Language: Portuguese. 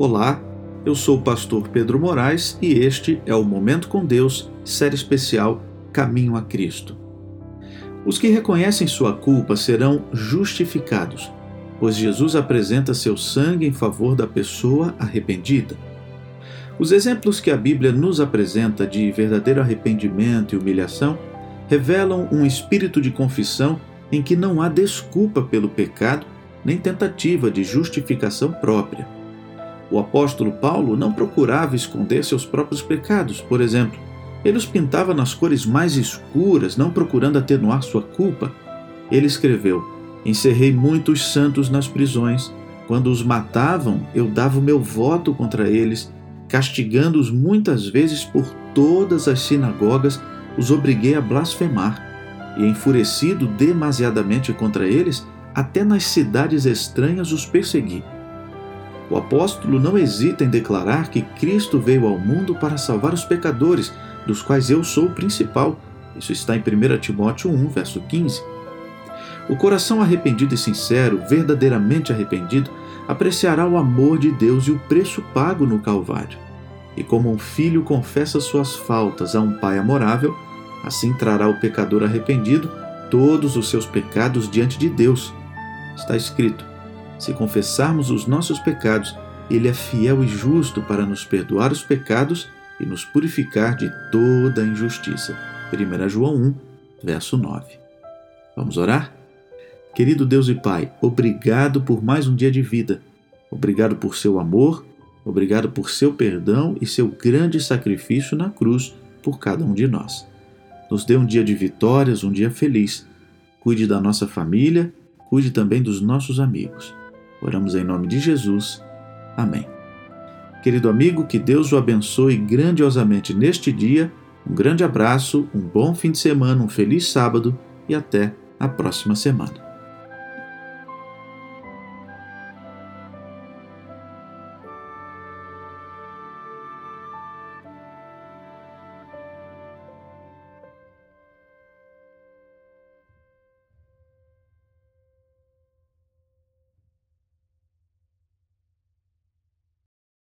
Olá, eu sou o pastor Pedro Moraes e este é o Momento com Deus, série especial Caminho a Cristo. Os que reconhecem sua culpa serão justificados, pois Jesus apresenta seu sangue em favor da pessoa arrependida. Os exemplos que a Bíblia nos apresenta de verdadeiro arrependimento e humilhação revelam um espírito de confissão em que não há desculpa pelo pecado nem tentativa de justificação própria. O apóstolo Paulo não procurava esconder seus próprios pecados, por exemplo. Ele os pintava nas cores mais escuras, não procurando atenuar sua culpa. Ele escreveu: Encerrei muitos santos nas prisões. Quando os matavam, eu dava o meu voto contra eles, castigando-os muitas vezes por todas as sinagogas, os obriguei a blasfemar. E enfurecido demasiadamente contra eles, até nas cidades estranhas os persegui. O apóstolo não hesita em declarar que Cristo veio ao mundo para salvar os pecadores, dos quais eu sou o principal. Isso está em 1 Timóteo 1, verso 15. O coração arrependido e sincero, verdadeiramente arrependido, apreciará o amor de Deus e o preço pago no Calvário. E como um filho confessa suas faltas a um pai amorável, assim trará o pecador arrependido todos os seus pecados diante de Deus. Está escrito: se confessarmos os nossos pecados, Ele é fiel e justo para nos perdoar os pecados e nos purificar de toda injustiça. 1 João 1, verso 9. Vamos orar? Querido Deus e Pai, obrigado por mais um dia de vida. Obrigado por seu amor, obrigado por seu perdão e seu grande sacrifício na cruz por cada um de nós. Nos dê um dia de vitórias, um dia feliz. Cuide da nossa família, cuide também dos nossos amigos. Oramos em nome de Jesus. Amém. Querido amigo, que Deus o abençoe grandiosamente neste dia. Um grande abraço, um bom fim de semana, um feliz sábado e até a próxima semana.